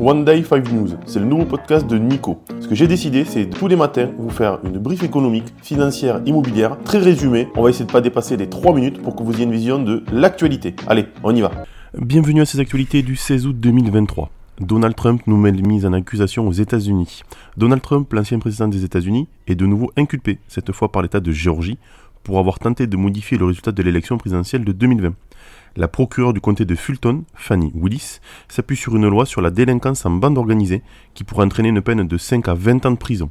One Day 5 News, c'est le nouveau podcast de Nico. Ce que j'ai décidé, c'est tous les matins vous faire une brief économique, financière, immobilière, très résumée. On va essayer de pas dépasser les 3 minutes pour que vous ayez une vision de l'actualité. Allez, on y va. Bienvenue à ces actualités du 16 août 2023. Donald Trump nous met mise en accusation aux États-Unis. Donald Trump, l'ancien président des États-Unis, est de nouveau inculpé, cette fois par l'État de Géorgie, pour avoir tenté de modifier le résultat de l'élection présidentielle de 2020 la procureure du comté de Fulton, Fanny Willis, s'appuie sur une loi sur la délinquance en bande organisée qui pourrait entraîner une peine de 5 à 20 ans de prison.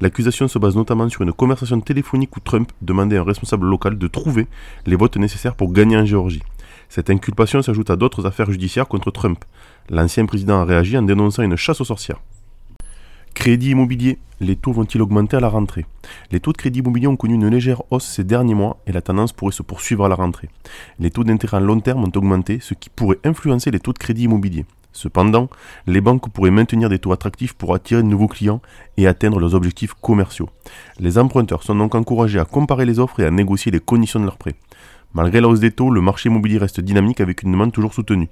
L'accusation se base notamment sur une conversation téléphonique où Trump demandait à un responsable local de trouver les votes nécessaires pour gagner en Géorgie. Cette inculpation s'ajoute à d'autres affaires judiciaires contre Trump. L'ancien président a réagi en dénonçant une chasse aux sorcières. Crédit immobilier, les taux vont-ils augmenter à la rentrée? Les taux de crédit immobilier ont connu une légère hausse ces derniers mois et la tendance pourrait se poursuivre à la rentrée. Les taux d'intérêt à long terme ont augmenté, ce qui pourrait influencer les taux de crédit immobilier. Cependant, les banques pourraient maintenir des taux attractifs pour attirer de nouveaux clients et atteindre leurs objectifs commerciaux. Les emprunteurs sont donc encouragés à comparer les offres et à négocier les conditions de leurs prêts. Malgré la hausse des taux, le marché immobilier reste dynamique avec une demande toujours soutenue.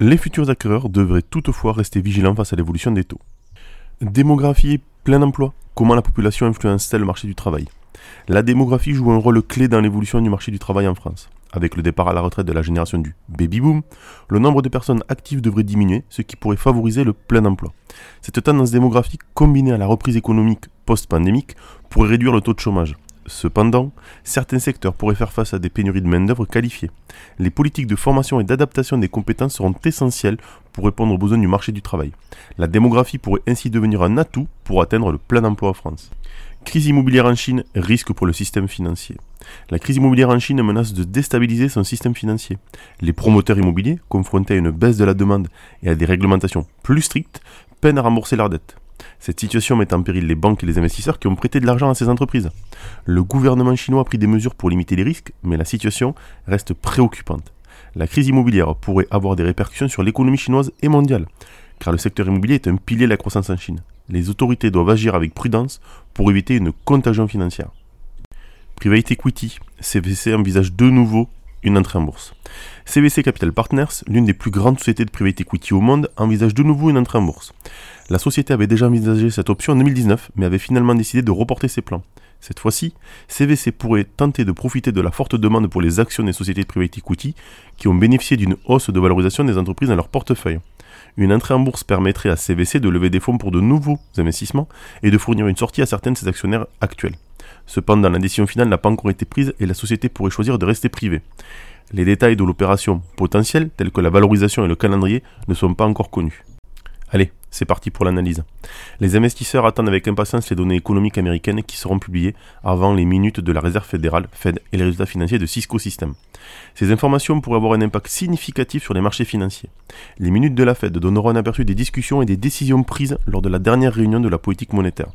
Les futurs acquéreurs devraient toutefois rester vigilants face à l'évolution des taux. Démographie et plein emploi. Comment la population influence-t-elle le marché du travail? La démographie joue un rôle clé dans l'évolution du marché du travail en France. Avec le départ à la retraite de la génération du baby boom, le nombre de personnes actives devrait diminuer, ce qui pourrait favoriser le plein emploi. Cette tendance démographique combinée à la reprise économique post-pandémique pourrait réduire le taux de chômage. Cependant, certains secteurs pourraient faire face à des pénuries de main-d'œuvre qualifiée. Les politiques de formation et d'adaptation des compétences seront essentielles pour répondre aux besoins du marché du travail. La démographie pourrait ainsi devenir un atout pour atteindre le plein emploi en France. Crise immobilière en Chine, risque pour le système financier. La crise immobilière en Chine menace de déstabiliser son système financier. Les promoteurs immobiliers, confrontés à une baisse de la demande et à des réglementations plus strictes, peinent à rembourser leurs dettes. Cette situation met en péril les banques et les investisseurs qui ont prêté de l'argent à ces entreprises. Le gouvernement chinois a pris des mesures pour limiter les risques, mais la situation reste préoccupante. La crise immobilière pourrait avoir des répercussions sur l'économie chinoise et mondiale, car le secteur immobilier est un pilier de la croissance en Chine. Les autorités doivent agir avec prudence pour éviter une contagion financière. Private Equity, CVC envisage de nouveau une entrée en bourse. CVC Capital Partners, l'une des plus grandes sociétés de private equity au monde, envisage de nouveau une entrée en bourse. La société avait déjà envisagé cette option en 2019, mais avait finalement décidé de reporter ses plans. Cette fois-ci, CVC pourrait tenter de profiter de la forte demande pour les actions des sociétés de private equity qui ont bénéficié d'une hausse de valorisation des entreprises dans leur portefeuille. Une entrée en bourse permettrait à CVC de lever des fonds pour de nouveaux investissements et de fournir une sortie à certains de ses actionnaires actuels. Cependant, la décision finale n'a pas encore été prise et la société pourrait choisir de rester privée. Les détails de l'opération potentielle, tels que la valorisation et le calendrier, ne sont pas encore connus. Allez, c'est parti pour l'analyse. Les investisseurs attendent avec impatience les données économiques américaines qui seront publiées avant les minutes de la Réserve fédérale, Fed, et les résultats financiers de Cisco Systems. Ces informations pourraient avoir un impact significatif sur les marchés financiers. Les minutes de la Fed donneront un aperçu des discussions et des décisions prises lors de la dernière réunion de la politique monétaire.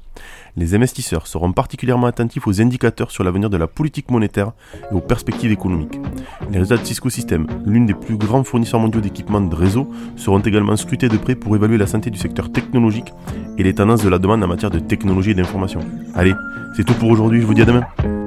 Les investisseurs seront particulièrement attentifs aux indicateurs sur l'avenir de la politique monétaire et aux perspectives économiques. Les résultats de Cisco Systems, l'une des plus grands fournisseurs mondiaux d'équipements de réseau, seront également scrutés de près pour évaluer la santé du secteur technologique et les tendances de la demande en matière de technologie et d'information. Allez, c'est tout pour aujourd'hui, je vous dis à demain.